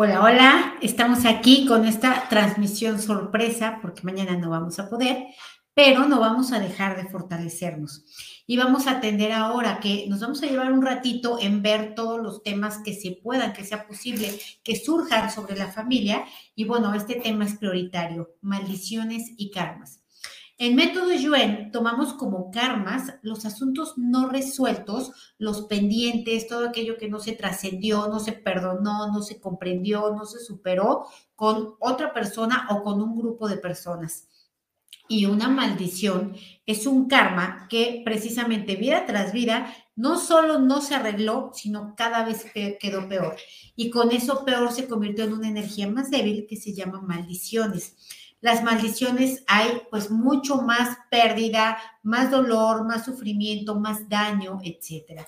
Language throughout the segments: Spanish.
Hola, hola, estamos aquí con esta transmisión sorpresa porque mañana no vamos a poder, pero no vamos a dejar de fortalecernos. Y vamos a atender ahora que nos vamos a llevar un ratito en ver todos los temas que se puedan, que sea posible, que surjan sobre la familia. Y bueno, este tema es prioritario, maldiciones y karmas. En método Yuen tomamos como karmas los asuntos no resueltos, los pendientes, todo aquello que no se trascendió, no se perdonó, no se comprendió, no se superó con otra persona o con un grupo de personas. Y una maldición es un karma que precisamente vida tras vida no solo no se arregló, sino cada vez quedó peor. Y con eso peor se convirtió en una energía más débil que se llama maldiciones las maldiciones hay pues mucho más pérdida, más dolor, más sufrimiento, más daño, etcétera.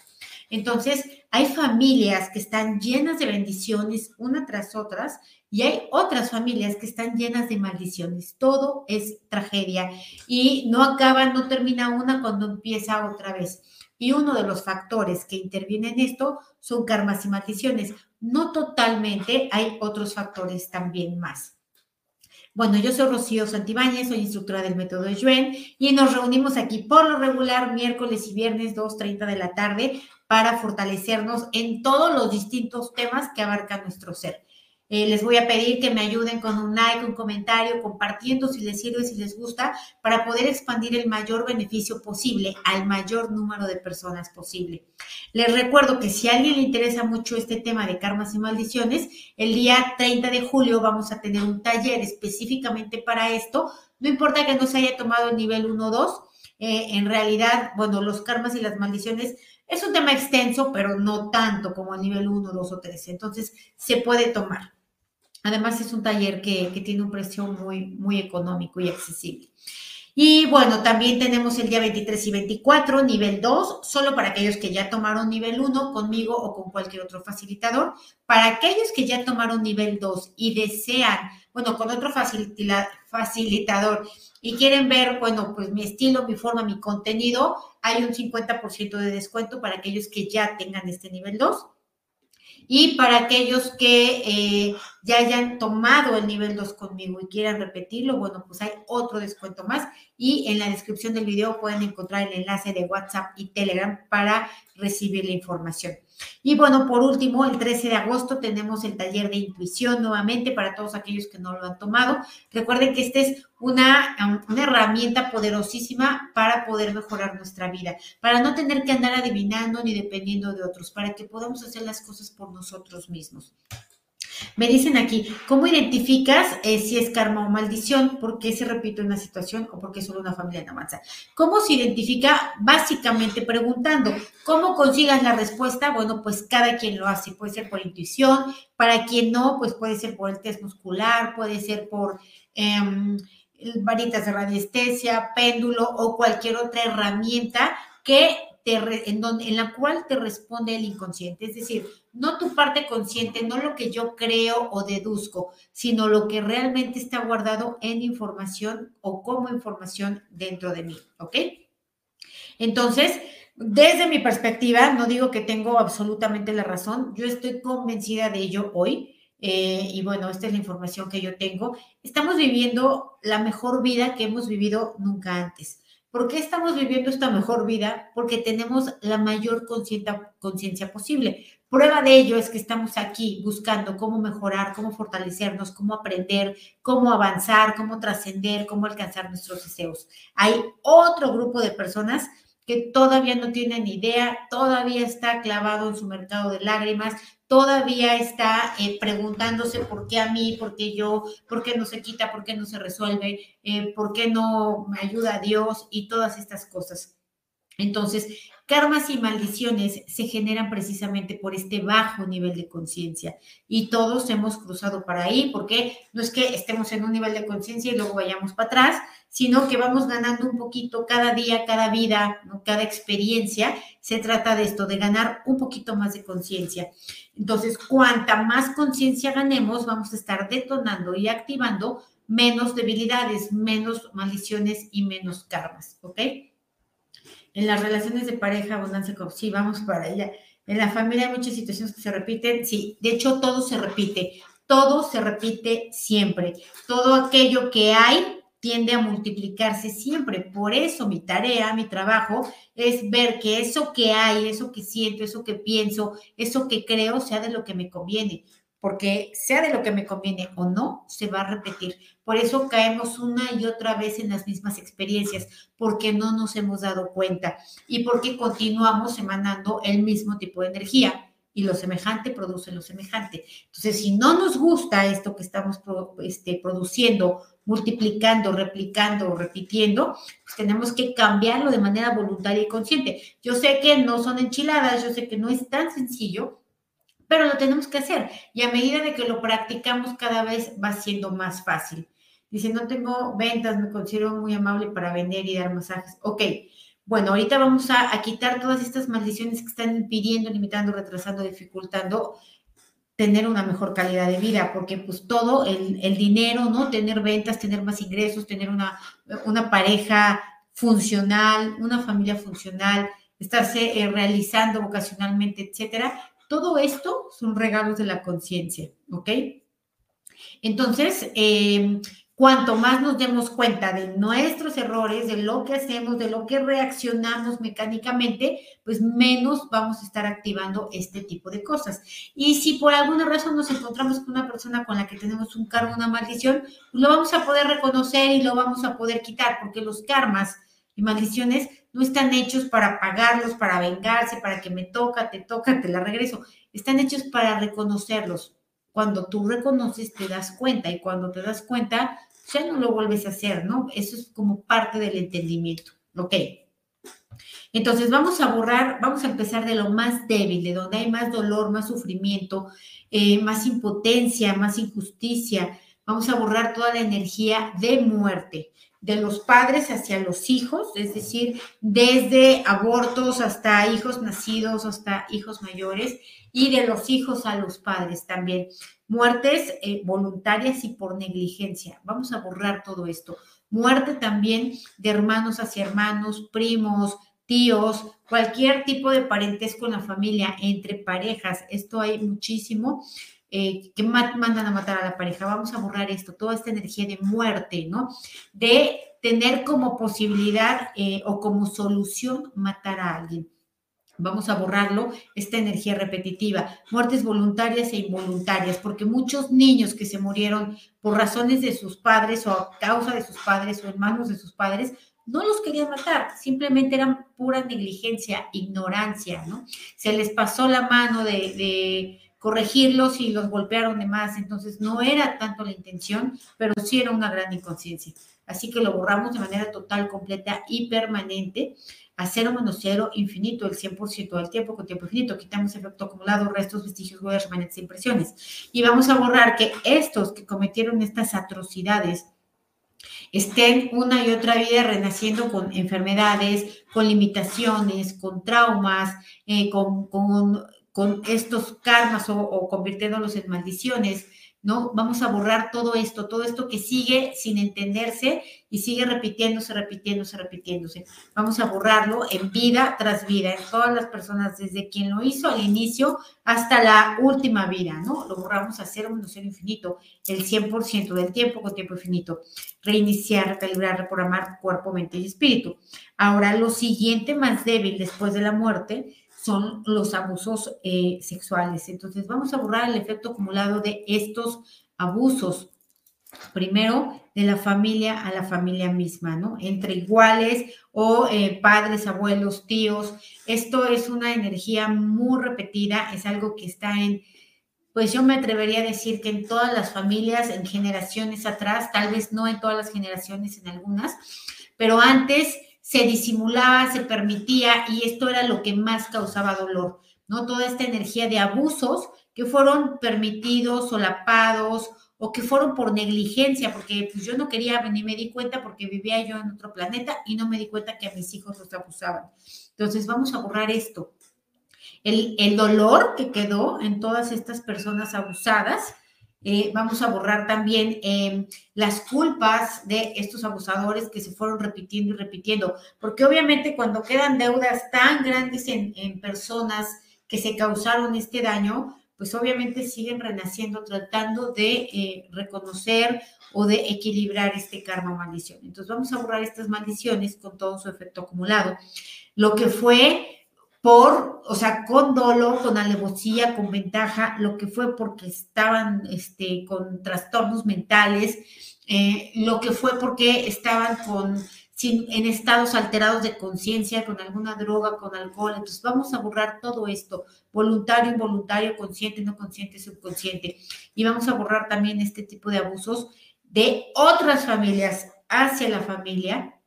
Entonces, hay familias que están llenas de bendiciones una tras otras y hay otras familias que están llenas de maldiciones. Todo es tragedia y no acaba, no termina una cuando empieza otra vez. Y uno de los factores que intervienen en esto son karmas y maldiciones. No totalmente, hay otros factores también más. Bueno, yo soy Rocío Santibáñez, soy instructora del método Yuen y nos reunimos aquí por lo regular miércoles y viernes 2.30 de la tarde para fortalecernos en todos los distintos temas que abarcan nuestro ser. Eh, les voy a pedir que me ayuden con un like, un comentario, compartiendo si les sirve, si les gusta, para poder expandir el mayor beneficio posible al mayor número de personas posible. Les recuerdo que si a alguien le interesa mucho este tema de karmas y maldiciones, el día 30 de julio vamos a tener un taller específicamente para esto. No importa que no se haya tomado el nivel 1 o 2, eh, en realidad, bueno, los karmas y las maldiciones es un tema extenso, pero no tanto como el nivel 1, 2 o 3. Entonces, se puede tomar. Además, es un taller que, tiene un precio muy, muy económico y accesible. Y bueno, también tenemos el día 23 y 24, nivel 2, solo para aquellos que ya tomaron nivel 1 conmigo o con cualquier otro facilitador. Para aquellos que ya tomaron nivel 2 y desean, bueno, con otro facilitador y quieren ver, bueno, pues mi estilo, mi forma, mi contenido, hay un 50% de descuento para aquellos que ya tengan este nivel 2. Y para aquellos que eh, ya hayan tomado el nivel 2 conmigo y quieran repetirlo, bueno, pues hay otro descuento más. Y en la descripción del video pueden encontrar el enlace de WhatsApp y Telegram para recibir la información. Y bueno, por último, el 13 de agosto tenemos el taller de intuición nuevamente para todos aquellos que no lo han tomado. Recuerden que esta es una, una herramienta poderosísima para poder mejorar nuestra vida, para no tener que andar adivinando ni dependiendo de otros, para que podamos hacer las cosas por nosotros mismos. Me dicen aquí, ¿cómo identificas eh, si es karma o maldición? ¿Por qué se repite una situación o por qué solo una familia no avanza? ¿Cómo se identifica? Básicamente preguntando, ¿cómo consigas la respuesta? Bueno, pues cada quien lo hace. Puede ser por intuición, para quien no, pues puede ser por el test muscular, puede ser por... Em, varitas de radiestesia, péndulo o cualquier otra herramienta que en, donde, en la cual te responde el inconsciente. Es decir, no tu parte consciente, no lo que yo creo o deduzco, sino lo que realmente está guardado en información o como información dentro de mí. ¿Ok? Entonces, desde mi perspectiva, no digo que tengo absolutamente la razón, yo estoy convencida de ello hoy. Eh, y bueno, esta es la información que yo tengo. Estamos viviendo la mejor vida que hemos vivido nunca antes. ¿Por qué estamos viviendo esta mejor vida? Porque tenemos la mayor conciencia posible. Prueba de ello es que estamos aquí buscando cómo mejorar, cómo fortalecernos, cómo aprender, cómo avanzar, cómo trascender, cómo alcanzar nuestros deseos. Hay otro grupo de personas que todavía no tienen idea, todavía está clavado en su mercado de lágrimas, todavía está eh, preguntándose por qué a mí, por qué yo, por qué no se quita, por qué no se resuelve, eh, por qué no me ayuda a Dios y todas estas cosas. Entonces, karmas y maldiciones se generan precisamente por este bajo nivel de conciencia y todos hemos cruzado para ahí porque no es que estemos en un nivel de conciencia y luego vayamos para atrás, sino que vamos ganando un poquito cada día, cada vida, cada experiencia. Se trata de esto, de ganar un poquito más de conciencia. Entonces, cuanta más conciencia ganemos, vamos a estar detonando y activando menos debilidades, menos maldiciones y menos karmas, ¿ok? En las relaciones de pareja, abundancia, sí, vamos para allá. En la familia hay muchas situaciones que se repiten, sí, de hecho todo se repite, todo se repite siempre. Todo aquello que hay tiende a multiplicarse siempre. Por eso mi tarea, mi trabajo es ver que eso que hay, eso que siento, eso que pienso, eso que creo, sea de lo que me conviene. Porque sea de lo que me conviene o no, se va a repetir. Por eso caemos una y otra vez en las mismas experiencias, porque no nos hemos dado cuenta y porque continuamos emanando el mismo tipo de energía y lo semejante produce lo semejante. Entonces, si no nos gusta esto que estamos este, produciendo, multiplicando, replicando repitiendo, pues tenemos que cambiarlo de manera voluntaria y consciente. Yo sé que no son enchiladas, yo sé que no es tan sencillo, pero lo tenemos que hacer. Y a medida de que lo practicamos, cada vez va siendo más fácil. Dice, no tengo ventas, me considero muy amable para vender y dar masajes. Ok, bueno, ahorita vamos a, quitar todas estas maldiciones que están impidiendo, limitando, retrasando, dificultando tener una mejor calidad de vida, porque pues todo el, dinero, ¿no? Tener ventas, tener más ingresos, tener una, una pareja funcional, una familia funcional, estarse eh, realizando vocacionalmente, etcétera. Todo esto son regalos de la conciencia, ¿ok? Entonces, eh, Cuanto más nos demos cuenta de nuestros errores, de lo que hacemos, de lo que reaccionamos mecánicamente, pues menos vamos a estar activando este tipo de cosas. Y si por alguna razón nos encontramos con una persona con la que tenemos un karma, una maldición, pues lo vamos a poder reconocer y lo vamos a poder quitar, porque los karmas y maldiciones no están hechos para pagarlos, para vengarse, para que me toca, te toca, te la regreso. Están hechos para reconocerlos. Cuando tú reconoces, te das cuenta y cuando te das cuenta, ya no lo vuelves a hacer, ¿no? Eso es como parte del entendimiento, ¿ok? Entonces vamos a borrar, vamos a empezar de lo más débil, de donde hay más dolor, más sufrimiento, eh, más impotencia, más injusticia. Vamos a borrar toda la energía de muerte, de los padres hacia los hijos, es decir, desde abortos hasta hijos nacidos, hasta hijos mayores, y de los hijos a los padres también muertes eh, voluntarias y por negligencia. Vamos a borrar todo esto. Muerte también de hermanos hacia hermanos, primos, tíos, cualquier tipo de parentesco en la familia, entre parejas. Esto hay muchísimo. Eh, que mandan a matar a la pareja. Vamos a borrar esto, toda esta energía de muerte, ¿no? De tener como posibilidad eh, o como solución matar a alguien vamos a borrarlo, esta energía repetitiva, muertes voluntarias e involuntarias, porque muchos niños que se murieron por razones de sus padres o a causa de sus padres o hermanos de sus padres, no los querían matar, simplemente eran pura negligencia, ignorancia, ¿no? Se les pasó la mano de corregirlos y los golpearon de más, entonces no era tanto la intención, pero sí era una gran inconsciencia. Así que lo borramos de manera total, completa y permanente a cero menos cero, infinito, el 100% del tiempo con tiempo infinito. Quitamos efecto acumulado, restos, vestigios, huellas, remanentes impresiones. Y vamos a borrar que estos que cometieron estas atrocidades estén una y otra vida renaciendo con enfermedades, con limitaciones, con traumas, eh, con, estos karmas o, o convirtiéndolos en maldiciones ¿no? Vamos a borrar todo esto, todo esto que sigue sin entenderse y sigue repitiéndose, repitiéndose, repitiéndose. Vamos a borrarlo en vida tras vida, en todas las personas, desde quien lo hizo al inicio hasta la última vida, ¿no? Lo borramos a cero menos cero infinito, el 100% del tiempo con tiempo infinito. Reiniciar, recalibrar, reprogramar cuerpo, mente y espíritu. Ahora, lo siguiente más débil después de la muerte son los abusos eh, sexuales. Entonces, vamos a borrar el efecto acumulado de estos abusos. Primero, de la familia a la familia misma, ¿no? Entre iguales o eh, padres, abuelos, tíos. Esto es una energía muy repetida, es algo que está en, pues yo me atrevería a decir que en todas las familias, en generaciones atrás, tal vez no en todas las generaciones, en algunas, pero antes se disimulaba, se permitía y esto era lo que más causaba dolor, ¿no? Toda esta energía de abusos que fueron permitidos, solapados o que fueron por negligencia, porque pues yo no quería, ni me di cuenta porque vivía yo en otro planeta y no me di cuenta que a mis hijos los abusaban. Entonces vamos a borrar esto. El, el dolor que quedó en todas estas personas abusadas eh, vamos a borrar también em, las culpas de estos abusadores que se fueron repitiendo y repitiendo, porque obviamente cuando quedan deudas tan grandes en, en personas que se causaron este daño, pues obviamente siguen renaciendo tratando de eh, reconocer o de equilibrar este karma maldición. Entonces vamos a borrar estas maldiciones con todo su efecto acumulado. Lo que fue por, o sea, con dolor, con alevosía, con ventaja, lo que fue porque estaban este, con trastornos mentales, eh, lo que fue porque estaban con, sin, en estados alterados de conciencia, con alguna droga, con alcohol. Entonces vamos a borrar todo esto, voluntario, involuntario, consciente, no consciente, subconsciente. Y vamos a borrar también este tipo de abusos de otras familias hacia la familia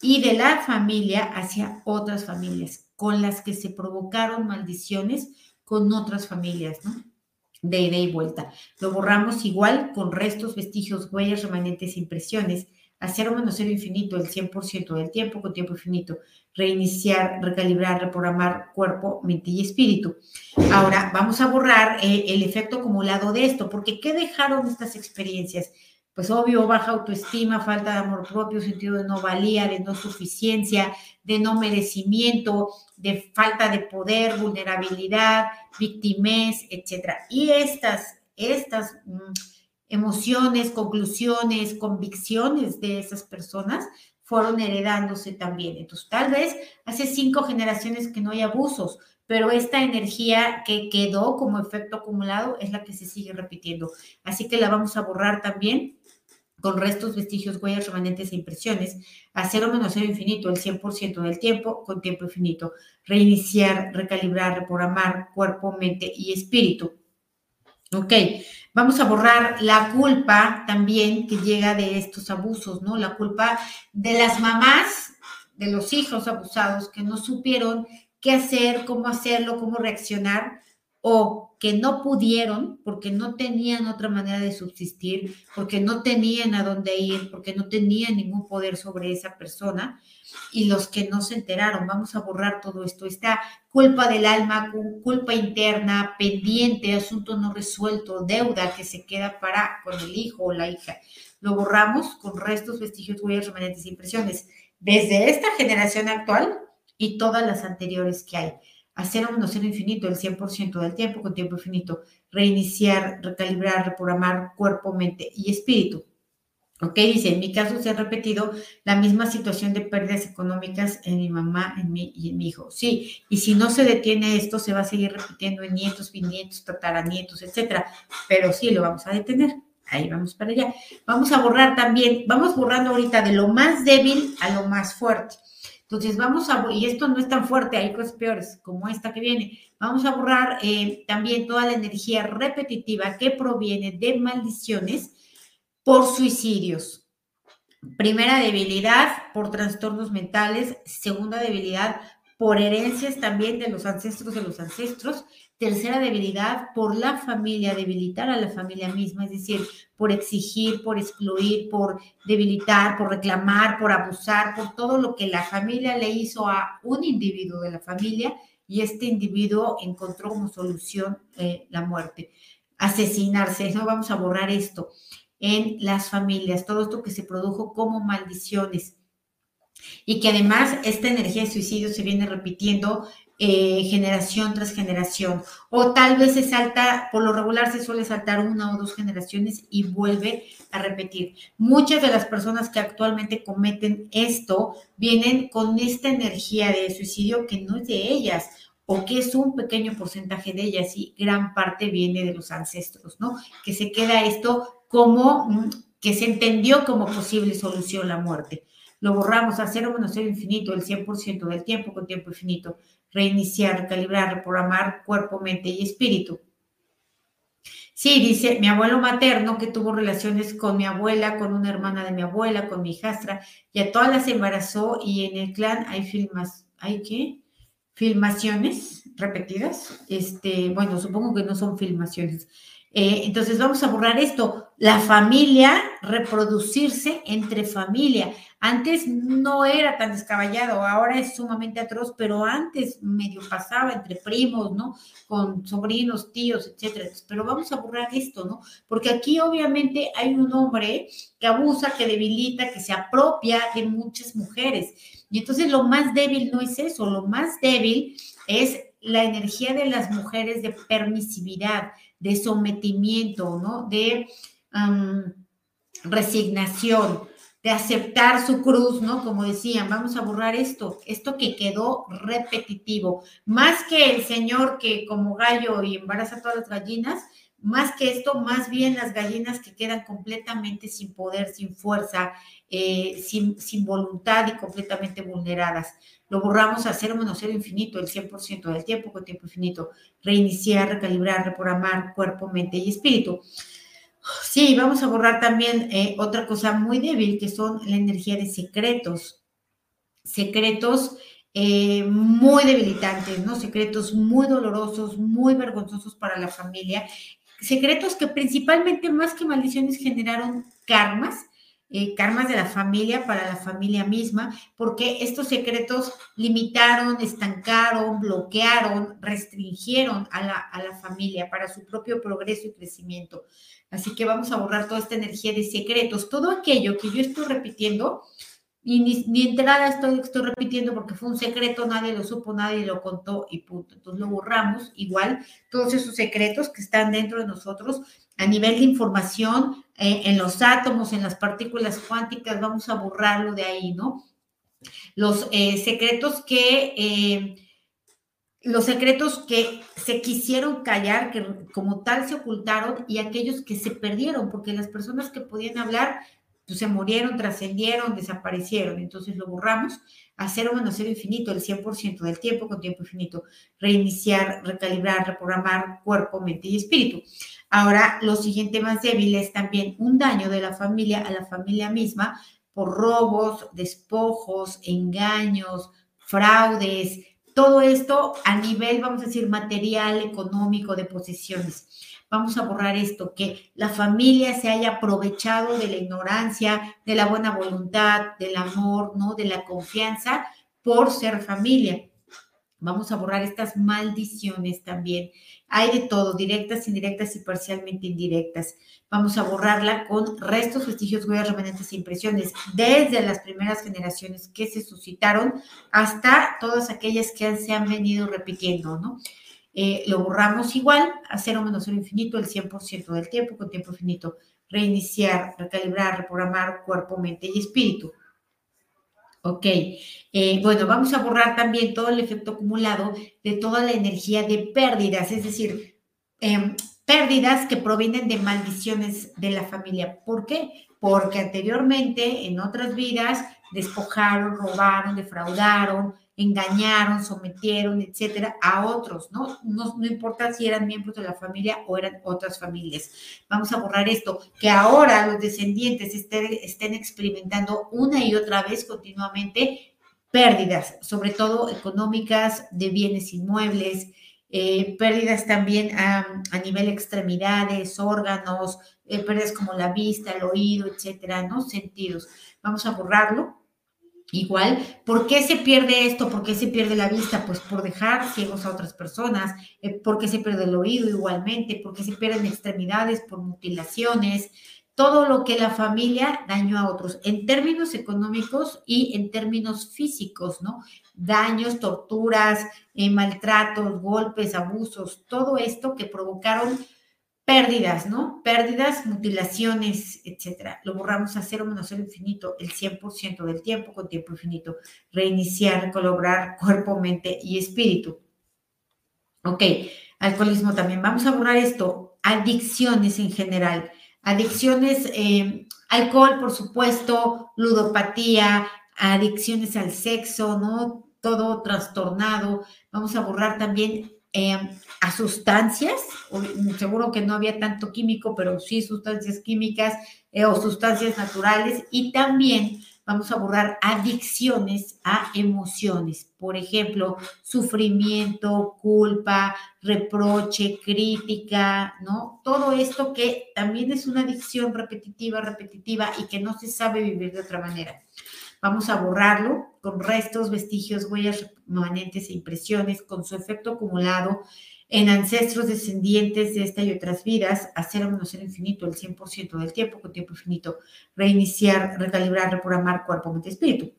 y de la familia hacia otras familias con las que se provocaron maldiciones con otras familias, ¿no? De ida y vuelta. Lo borramos igual con restos, vestigios, huellas, remanentes, impresiones, hacer un menos cero infinito el 100% del tiempo con tiempo infinito, reiniciar, recalibrar, reprogramar cuerpo, mente y espíritu. Ahora vamos a borrar eh, el efecto acumulado de esto, porque ¿qué dejaron estas experiencias? Pues obvio, baja autoestima, falta de amor propio, sentido de no valía, de no suficiencia, de no merecimiento, de falta de poder, vulnerabilidad, victimez, etc. Y estas, estas mm, emociones, conclusiones, convicciones de esas personas fueron heredándose también. Entonces, tal vez hace cinco generaciones que no hay abusos, pero esta energía que quedó como efecto acumulado es la que se sigue repitiendo. Así que la vamos a borrar también con restos, vestigios, huellas, remanentes e impresiones, a cero menos cero infinito el 100% del tiempo con tiempo infinito, reiniciar, recalibrar, reprogramar cuerpo, mente y espíritu. Ok, vamos a borrar la culpa también que llega de estos abusos, ¿no? La culpa de las mamás, de los hijos abusados que no supieron qué hacer, cómo hacerlo, cómo reaccionar o que no pudieron porque no tenían otra manera de subsistir, porque no tenían a dónde ir, porque no tenían ningún poder sobre esa persona, y los que no se enteraron. Vamos a borrar todo esto. Esta culpa del alma, culpa interna, pendiente, asunto no resuelto, deuda que se queda para con el hijo o la hija. Lo borramos con restos, vestigios, huellas, remanentes impresiones. Desde esta generación actual y todas las anteriores que hay hacer un cero infinito el 100% del tiempo con tiempo infinito, reiniciar, recalibrar, reprogramar cuerpo, mente y espíritu. ¿Ok? Dice, en mi caso se ha repetido la misma situación de pérdidas económicas en mi mamá en mí y en mi hijo. Sí, y si no se detiene esto, se va a seguir repitiendo en nietos, bisnietos, tataranietos, etcétera. Pero sí, lo vamos a detener. Ahí vamos para allá. Vamos a borrar también, vamos borrando ahorita de lo más débil a lo más fuerte. Entonces vamos a, y esto no es tan fuerte, hay cosas peores como esta que viene, vamos a borrar eh, también toda la energía repetitiva que proviene de maldiciones por suicidios. Primera debilidad por trastornos mentales, segunda debilidad por herencias también de los ancestros de los ancestros Tercera debilidad, por la familia, debilitar a la familia misma, es decir, por exigir, por excluir, por debilitar, por reclamar, por abusar, por todo lo que la familia le hizo a un individuo de la familia y este individuo encontró como solución eh, la muerte. Asesinarse, no vamos a borrar esto en las familias, todo esto que se produjo como maldiciones y que además esta energía de suicidio se viene repitiendo eh, generación tras generación. O tal vez se salta, por lo regular se suele saltar una o dos generaciones y vuelve a repetir. Muchas de las personas que actualmente cometen esto vienen con esta energía de suicidio que no es de ellas o que es un pequeño porcentaje de ellas y gran parte viene de los ancestros, ¿no? Que se queda esto como mm, que se entendió como posible solución la muerte. Lo borramos a cero menos cero infinito el 100% del tiempo con tiempo infinito reiniciar, recalibrar, reprogramar cuerpo, mente y espíritu. Sí, dice mi abuelo materno que tuvo relaciones con mi abuela, con una hermana de mi abuela, con mi hijastra, y a todas las embarazó y en el clan hay filmas, ¿hay qué? Filmaciones repetidas. Este, bueno, supongo que no son filmaciones. Eh, entonces vamos a borrar esto. La familia, reproducirse entre familia. Antes no era tan descabellado, ahora es sumamente atroz, pero antes medio pasaba entre primos, ¿no? Con sobrinos, tíos, etcétera. Pero vamos a borrar esto, ¿no? Porque aquí obviamente hay un hombre que abusa, que debilita, que se apropia de muchas mujeres. Y entonces lo más débil no es eso, lo más débil es la energía de las mujeres de permisividad, de sometimiento, ¿no? De resignación, de aceptar su cruz, ¿no? Como decían, vamos a borrar esto, esto que quedó repetitivo. Más que el Señor que como gallo y embaraza todas las gallinas, más que esto, más bien las gallinas que quedan completamente sin poder, sin fuerza, eh, sin, sin, voluntad y completamente vulneradas. Lo borramos a cero menos cero infinito, el 100% del tiempo con tiempo infinito. Reiniciar, recalibrar, reprogramar cuerpo, mente y espíritu. Sí, vamos a borrar también eh, otra cosa muy débil, que son la energía de secretos. Secretos eh, muy debilitantes, ¿no? Secretos muy dolorosos, muy vergonzosos para la familia. Secretos que principalmente, más que maldiciones, generaron karmas eh, de la familia para la familia misma, porque estos secretos limitaron, estancaron, bloquearon, restringieron a la, a la familia para su propio progreso y crecimiento. Así que vamos a borrar toda esta energía de secretos, todo aquello que yo estoy repitiendo, y ni, entrada estoy, estoy repitiendo porque fue un secreto, nadie lo supo, nadie lo contó y punto. Entonces lo borramos igual, todos esos secretos que están dentro de nosotros a nivel de información, eh, en los átomos, en las partículas cuánticas, vamos a borrarlo de ahí, ¿no? Los eh, secretos que... Eh, los secretos que se quisieron callar, que como tal se ocultaron, y aquellos que se perdieron, porque las personas que podían hablar pues, se murieron, trascendieron, desaparecieron. Entonces lo borramos a cero menos cero infinito, el 100% del tiempo con tiempo infinito. Reiniciar, recalibrar, reprogramar cuerpo, mente y espíritu. Ahora, lo siguiente más débil es también un daño de la familia a la familia misma por robos, despojos, engaños, fraudes, todo esto a nivel, vamos a decir, material, económico, de posesiones vamos a borrar esto, que la familia se haya aprovechado de la ignorancia, de la buena voluntad, del amor, ¿no? De la confianza por ser familia. Vamos a borrar estas maldiciones también. Hay de todo, directas, indirectas y parcialmente indirectas. Vamos a borrarla con restos, vestigios, huellas, remanentes e impresiones, desde las primeras generaciones que se suscitaron hasta todas aquellas que se han venido repitiendo, ¿no? Eh, lo borramos igual a cero menos cero infinito el 100% del tiempo con tiempo infinito. Reiniciar, recalibrar, reprogramar cuerpo, mente y espíritu. Ok, eh, bueno, vamos a borrar también todo el efecto acumulado de toda la energía de pérdidas, es decir, em, pérdidas que provienen de maldiciones de la familia. ¿Por qué? Porque anteriormente, en otras vidas, despojaron, robaron, defraudaron, engañaron, sometieron, etcétera, a otros, ¿no? ¿no? No importa si eran miembros de la familia o eran otras familias. Vamos a borrar esto, que ahora los descendientes estén, experimentando una y otra vez continuamente pérdidas, sobre todo económicas, de bienes inmuebles, eh, pérdidas también a, a, nivel extremidades, órganos, eh, pérdidas como la vista, el oído, etcétera, ¿no? Sentidos. Vamos a borrarlo Igual, ¿por qué se pierde esto? ¿Por qué se pierde la vista? Pues por dejar ciegos a otras personas, eh, ¿por qué se pierde el oído igualmente? ¿Por qué se pierden extremidades por mutilaciones? Todo lo que la familia dañó a otros, en términos económicos y en términos físicos, ¿no? Daños, torturas, eh, maltratos, golpes, abusos, todo esto que provocaron Pérdidas, ¿no? Pérdidas, mutilaciones, etcétera. Lo borramos a cero menos cero infinito, el 100% del tiempo con tiempo infinito. Reiniciar, colaborar cuerpo, mente y espíritu. Ok, alcoholismo también. Vamos a borrar esto. Adicciones en general. Adicciones, eh, alcohol, por supuesto, ludopatía, adicciones al sexo, ¿no? Todo trastornado. Vamos a borrar también eh, a sustancias, seguro que no había tanto químico, pero sí sustancias químicas eh, o sustancias naturales y también vamos a borrar adicciones a emociones, por ejemplo, sufrimiento, culpa, reproche, crítica, ¿no? Todo esto que también es una adicción repetitiva, repetitiva y que no se sabe vivir de otra manera. Vamos a borrarlo con restos, vestigios, huellas permanentes e impresiones, con su efecto acumulado en ancestros descendientes de esta y otras vidas, hacer un ser infinito el 100% del tiempo con tiempo infinito, reiniciar, recalibrar, reprogramar cuerpo, mente, espíritu.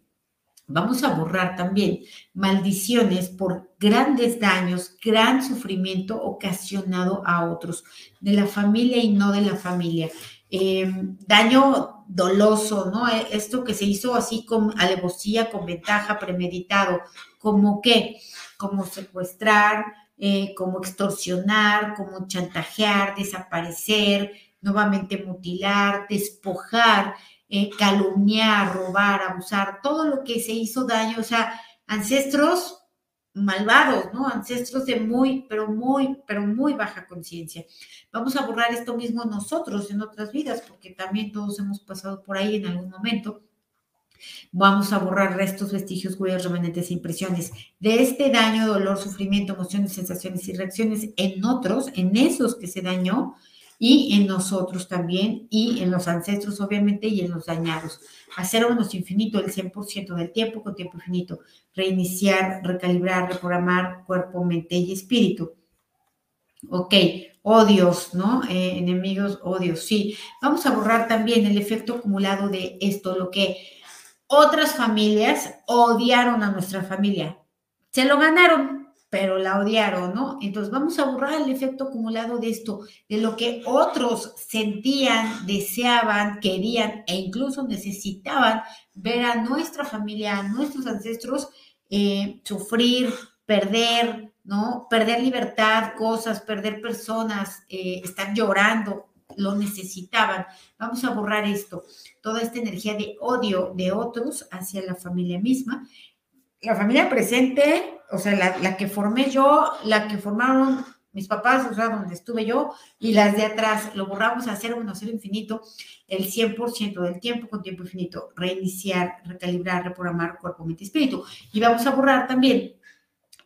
Vamos a borrar también maldiciones por grandes daños, gran sufrimiento ocasionado a otros, de la familia y no de la familia. Eh, daño doloso, ¿no? E, esto que se hizo así con alevosía, con ventaja, premeditado, como qué, como secuestrar, eh, como extorsionar, como chantajear, desaparecer, nuevamente mutilar, despojar, eh, calumniar, robar, abusar, todo lo que se hizo daño, o sea, ancestros malvados, ¿no? Ancestros de muy, pero muy, pero muy baja conciencia. Vamos a borrar esto mismo nosotros en otras vidas, porque también todos hemos pasado por ahí en algún momento. Vamos a borrar restos, vestigios, huellas, remanentes e impresiones de este daño, dolor, sufrimiento, emociones, sensaciones y reacciones en otros, en esos que se dañó, y en nosotros también, y en los ancestros obviamente, y en los dañados. Hacer menos infinito el 100% del tiempo con tiempo infinito. Reiniciar, recalibrar, reprogramar cuerpo, mente y espíritu. Ok, odios, ¿no? Eh, enemigos, odios, sí. Vamos a borrar también el efecto acumulado de esto, lo que otras familias odiaron a nuestra familia. Se lo ganaron, pero la odiaron, ¿no? Entonces vamos a borrar el efecto acumulado de esto, de lo que otros sentían, deseaban, querían e incluso necesitaban ver a nuestra familia, a nuestros ancestros eh, sufrir, perder, ¿no? Perder libertad, cosas, perder personas, eh, estar llorando, lo necesitaban. Vamos a borrar esto, toda esta energía de odio de otros hacia la familia misma la familia presente, o sea, la, que formé yo, la que formaron mis papás, o sea, donde estuve yo, y las de atrás, lo borramos a cero menos cero infinito, el 100% del tiempo con tiempo infinito, reiniciar, recalibrar, reprogramar cuerpo, mente y espíritu. Y vamos a borrar también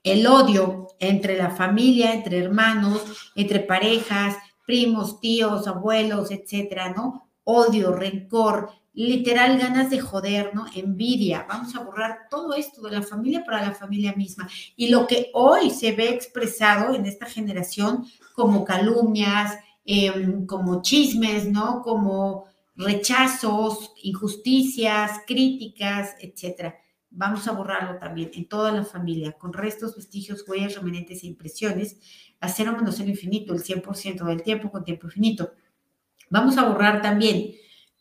el odio entre la familia, entre hermanos, entre parejas, primos, tíos, abuelos, etcétera, ¿no? Odio, rencor, literal ganas de joder, ¿no? Envidia. Vamos a borrar todo esto de la familia para la familia misma. Y lo que hoy se ve expresado en esta generación como calumnias, em, como chismes, ¿no? Como rechazos, injusticias, críticas, etcétera. Vamos a borrarlo también en toda la familia, con restos, vestigios, huellas, remanentes e impresiones, hacer un menos el infinito, el 100% del tiempo con tiempo infinito. Vamos a borrar también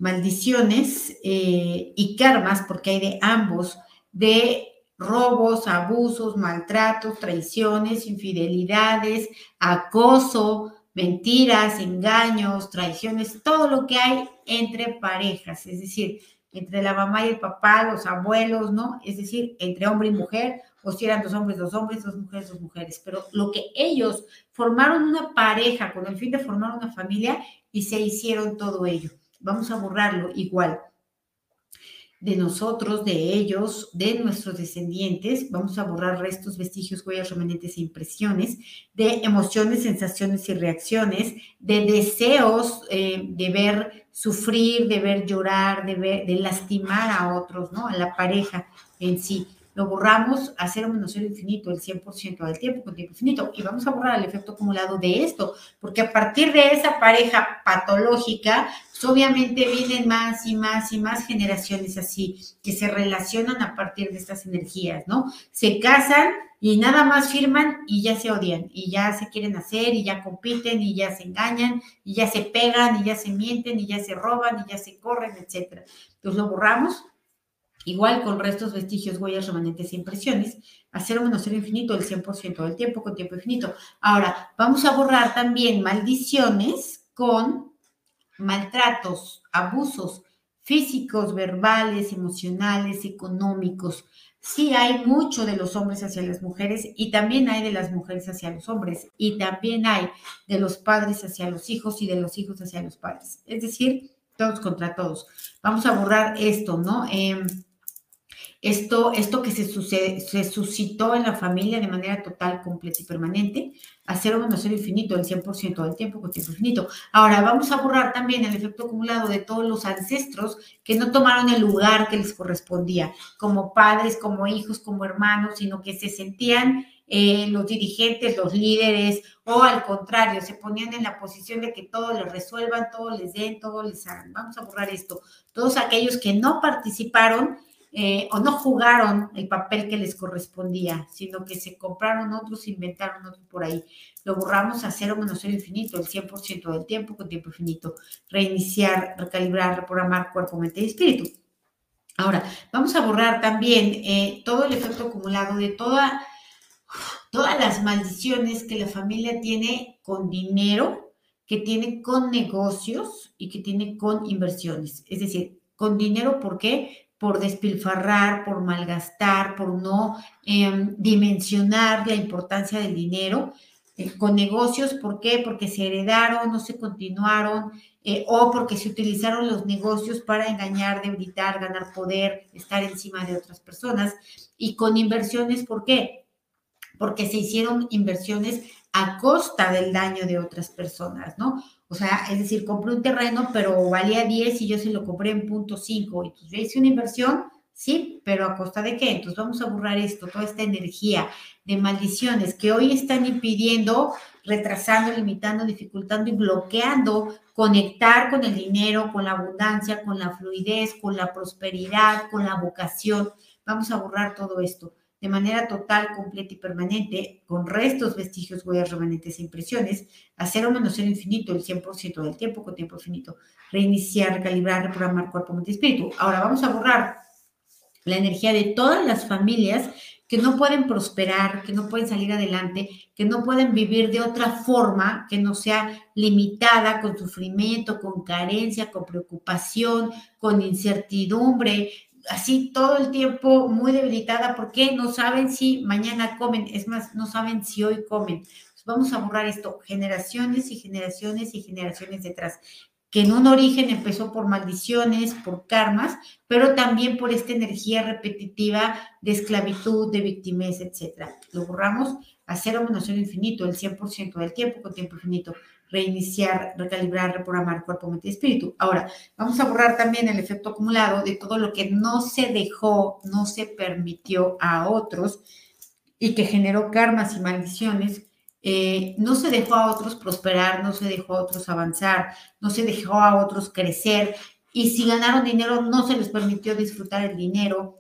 maldiciones eh, y karmas, porque hay de ambos, de robos, abusos, maltratos, traiciones, infidelidades, acoso, mentiras, engaños, traiciones, todo lo que hay entre parejas, es decir, entre la mamá y el papá, los abuelos, ¿no? Es decir, entre hombre y mujer, o si eran dos hombres, dos hombres, dos mujeres, dos mujeres, pero lo que ellos formaron una pareja con el fin de formar una familia y se hicieron todo ello vamos a borrarlo igual. De nosotros, de ellos, de nuestros descendientes, vamos a borrar restos, vestigios, huellas, remanentes e impresiones de emociones, sensaciones y reacciones, de deseos eh, de ver sufrir, de ver llorar, de, ver, de lastimar a otros, ¿no? A la pareja en sí lo borramos a cero menos cero infinito, el 100% del tiempo con tiempo infinito, y vamos a borrar el efecto acumulado de esto, porque a partir de esa pareja patológica, pues, obviamente vienen más y más y más generaciones así, que se relacionan a partir de estas energías, ¿no? Se casan y nada más firman y ya se odian, y ya se quieren hacer, y ya compiten, y ya se engañan, y ya se pegan, y ya se mienten, y ya se roban, y ya se corren, etcétera. Entonces lo borramos Igual con restos, vestigios, huellas, remanentes e impresiones, hacer un cero infinito el 100% del tiempo con tiempo infinito. Ahora, vamos a borrar también maldiciones con maltratos, abusos físicos, verbales, emocionales, económicos. Sí hay mucho de los hombres hacia las mujeres y también hay de las mujeres hacia los hombres y también hay de los padres hacia los hijos y de los hijos hacia los padres. Es decir, todos contra todos. Vamos a borrar esto, ¿no? Eh, esto, esto que se, sucede, se suscitó en la familia de manera total, completa y permanente, a cero menos cero infinito, el 100% del tiempo con tiempo infinito. Ahora, vamos a borrar también el efecto acumulado de todos los ancestros que no tomaron el lugar que les correspondía, como padres, como hijos, como hermanos, sino que se sentían eh, los dirigentes, los líderes, o al contrario, se ponían en la posición de que todo les resuelvan, todo les den, todo les hagan. Vamos a borrar esto. Todos aquellos que no participaron eh, o no jugaron el papel que les correspondía, sino que se compraron otros, inventaron otros por ahí. Lo borramos a cero menos cero infinito, el 100% del tiempo con tiempo infinito. Reiniciar, recalibrar, reprogramar cuerpo, mente y espíritu. Ahora, vamos a borrar también eh, todo el efecto acumulado de toda, todas las maldiciones que la familia tiene con dinero, que tiene con negocios y que tiene con inversiones. Es decir, con dinero, ¿por qué? Por despilfarrar, por malgastar, por no em, dimensionar la importancia del dinero. Eh, con negocios, ¿por qué? Porque se heredaron, no se continuaron, eh, o porque se utilizaron los negocios para engañar, debilitar, ganar poder, estar encima de otras personas. Y con inversiones, ¿por qué? Porque se hicieron inversiones a costa del daño de otras personas, ¿no? O sea, es decir, compré un terreno, pero valía 10 y yo se lo compré en punto 5. Entonces yo hice una inversión, sí, pero a costa de qué? Entonces vamos a borrar esto, toda esta energía de maldiciones que hoy están impidiendo, retrasando, limitando, dificultando y bloqueando conectar con el dinero, con la abundancia, con la fluidez, con la prosperidad, con la vocación. Vamos a borrar todo esto de manera total, completa y permanente, con restos, vestigios, huellas, remanentes e impresiones, a cero menos cero infinito, el 100% del tiempo con tiempo infinito, reiniciar, recalibrar, reprogramar cuerpo, mente y espíritu. Ahora vamos a borrar la energía de todas las familias que no pueden prosperar, que no pueden salir adelante, que no pueden vivir de otra forma que no sea limitada con sufrimiento, con carencia, con preocupación, con incertidumbre, así todo el tiempo muy debilitada porque no saben si mañana comen, es más, no saben si hoy comen. vamos a borrar esto, generaciones y generaciones y generaciones detrás que en un origen empezó por maldiciones, por karmas, pero también por esta energía repetitiva de esclavitud, de victimez, etc. Lo borramos a cero menos cero infinito, el 100% del tiempo con tiempo infinito. Reiniciar, recalibrar, reprogramar cuerpo, mente y espíritu. Ahora, vamos a borrar también el efecto acumulado de todo lo que no se dejó, no se permitió a otros y que generó karmas y maldiciones eh, no se dejó a otros prosperar, no se dejó a otros avanzar, no se dejó a otros crecer y si ganaron dinero no se les permitió disfrutar el dinero.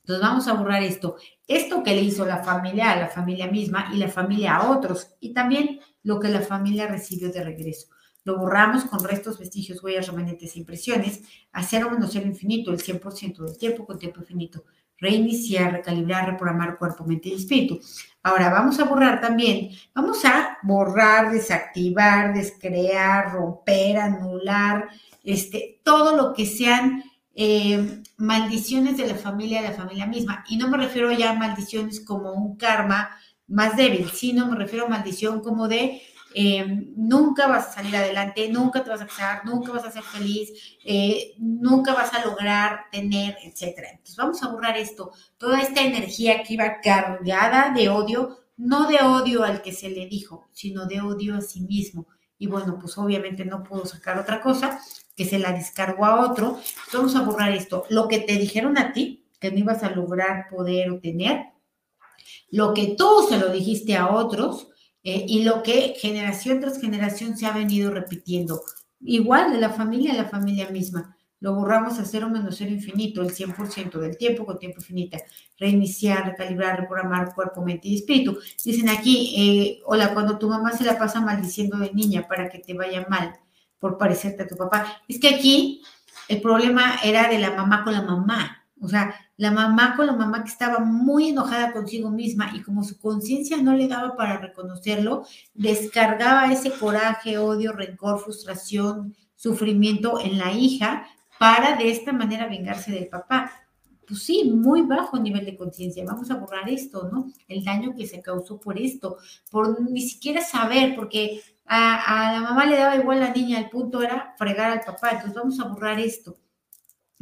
Entonces vamos a borrar esto. Esto que le hizo la familia a la familia misma y la familia a otros y también lo que la familia recibió de regreso. Lo borramos con restos, vestigios, huellas, remanentes e impresiones a cero menos cero infinito, el 100% del tiempo con tiempo infinito reiniciar, recalibrar, reprogramar cuerpo, mente y espíritu. Ahora vamos a borrar también, vamos a borrar, desactivar, descrear, romper, anular, este, todo lo que sean eh, maldiciones de la familia, de la familia misma. Y no me refiero ya a maldiciones como un karma más débil, sino me refiero a maldición como de Em, nunca vas a salir adelante, nunca te vas a casar, nunca vas a ser feliz, eh, nunca vas a lograr tener, etcétera. Entonces vamos a borrar esto, toda esta energía que iba cargada de odio, no de odio al que se le dijo, sino de odio a sí mismo. Y bueno, pues obviamente no pudo sacar otra cosa que se la descargó a otro. Entonces vamos a borrar esto. Lo que te dijeron a ti, que no ibas a lograr poder o tener, lo que tú se lo dijiste a otros, eh, y lo que generación tras generación se ha venido repitiendo. Igual de la familia a la familia misma. Lo borramos a cero menos cero infinito, el 100% del tiempo con tiempo infinita. Reiniciar, recalibrar, reprogramar cuerpo, mente y espíritu. Dicen aquí, eh, hola, cuando tu mamá se la pasa maldiciendo de niña para que te vaya mal por parecerte a tu papá. Es que aquí el problema era de la mamá con la mamá. O sea, la mamá con la mamá que estaba muy enojada consigo misma y como su conciencia no le daba para reconocerlo, descargaba ese coraje, odio, rencor, frustración, sufrimiento en la hija para de esta manera vengarse del papá. Pues sí, muy bajo nivel de conciencia. Vamos a borrar esto, ¿no? El daño que se causó por esto, por ni siquiera saber, porque a, la mamá le daba igual la niña, el punto era fregar al papá. Entonces vamos a borrar esto.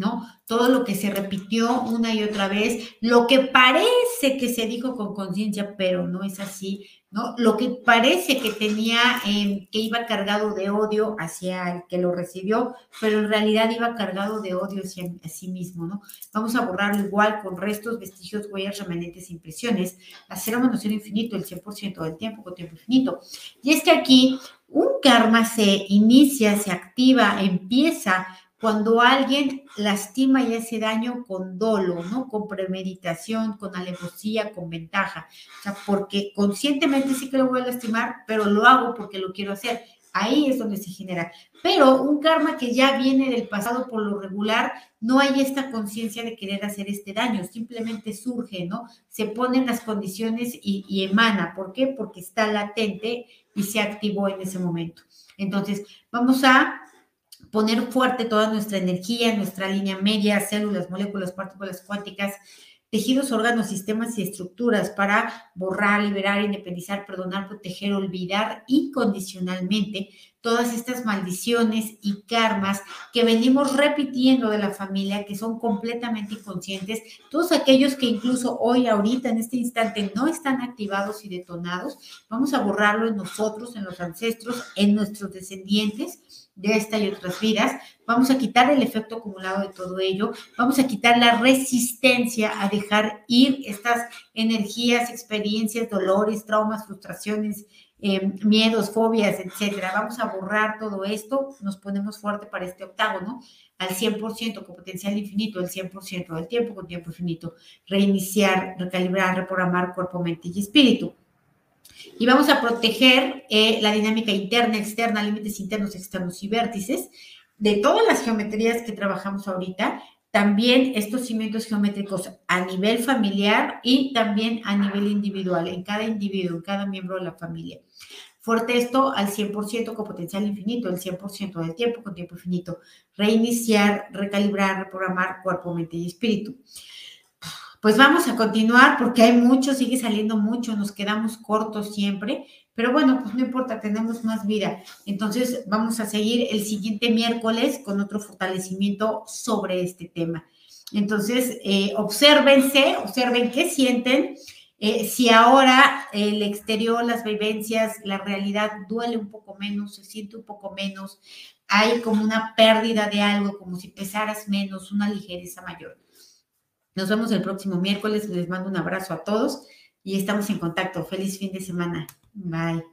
¿No? Todo lo que se repitió una y otra vez, lo que parece que se dijo con conciencia, pero no es así, ¿no? Lo que parece que tenía, em, que iba cargado de odio hacia el que lo recibió, pero en realidad iba cargado de odio hacia sí mismo, ¿no? Vamos a borrarlo igual con restos, vestigios, huellas, remanentes, impresiones, hacer un cero infinito el 100% del tiempo con tiempo infinito. Y es que aquí un karma se inicia, se activa, empieza cuando alguien lastima y hace daño con dolo, ¿no? Con premeditación, con alevosía, con ventaja. O sea, porque conscientemente sí que lo voy a lastimar, pero lo hago porque lo quiero hacer. Ahí es donde se genera. Pero un karma que ya viene del pasado por lo regular, no hay esta conciencia de querer hacer este daño, simplemente surge, ¿no? Se ponen las condiciones y, y emana. ¿Por qué? Porque está latente y se activó en ese momento. Entonces, vamos a poner fuerte toda nuestra energía, nuestra línea media, células, moléculas, partículas cuánticas, tejidos, órganos, sistemas y estructuras para borrar, liberar, independizar, perdonar, proteger, olvidar incondicionalmente todas estas maldiciones y karmas que venimos repitiendo de la familia, que son completamente inconscientes, todos aquellos que incluso hoy, ahorita, en este instante, no están activados y detonados, vamos a borrarlo en nosotros, en los ancestros, en nuestros descendientes de esta y otras vidas, vamos a quitar el efecto acumulado de todo ello, vamos a quitar la resistencia a dejar ir estas energías, experiencias, dolores, traumas, frustraciones, eh, miedos, fobias, etcétera. Vamos a borrar todo esto, nos ponemos fuerte para este octágono al 100% con potencial infinito, el 100% del tiempo con tiempo infinito, reiniciar, recalibrar, reprogramar cuerpo, mente y espíritu. Y vamos a proteger eh, la dinámica interna, externa, límites internos, externos y vértices de todas las geometrías que trabajamos ahorita, también estos cimientos geométricos a nivel familiar y también a nivel individual, en cada individuo, en cada miembro de la familia. Fuerte esto al 100% con potencial infinito, el 100% del tiempo con tiempo infinito. Reiniciar, recalibrar, reprogramar cuerpo, mente y espíritu. Pues vamos a continuar porque hay mucho, sigue saliendo mucho, nos quedamos cortos siempre, pero bueno, pues no importa, tenemos más vida. Entonces vamos a seguir el siguiente miércoles con otro fortalecimiento sobre este tema. Entonces, eh, obsérvense, observen qué sienten. Eh, si ahora el exterior, las vivencias, la realidad duele un poco menos, se siente un poco menos, hay como una pérdida de algo, como si pesaras menos, una ligereza mayor. Nos vemos el próximo miércoles. Les mando un abrazo a todos y estamos en contacto. Feliz fin de semana. Bye.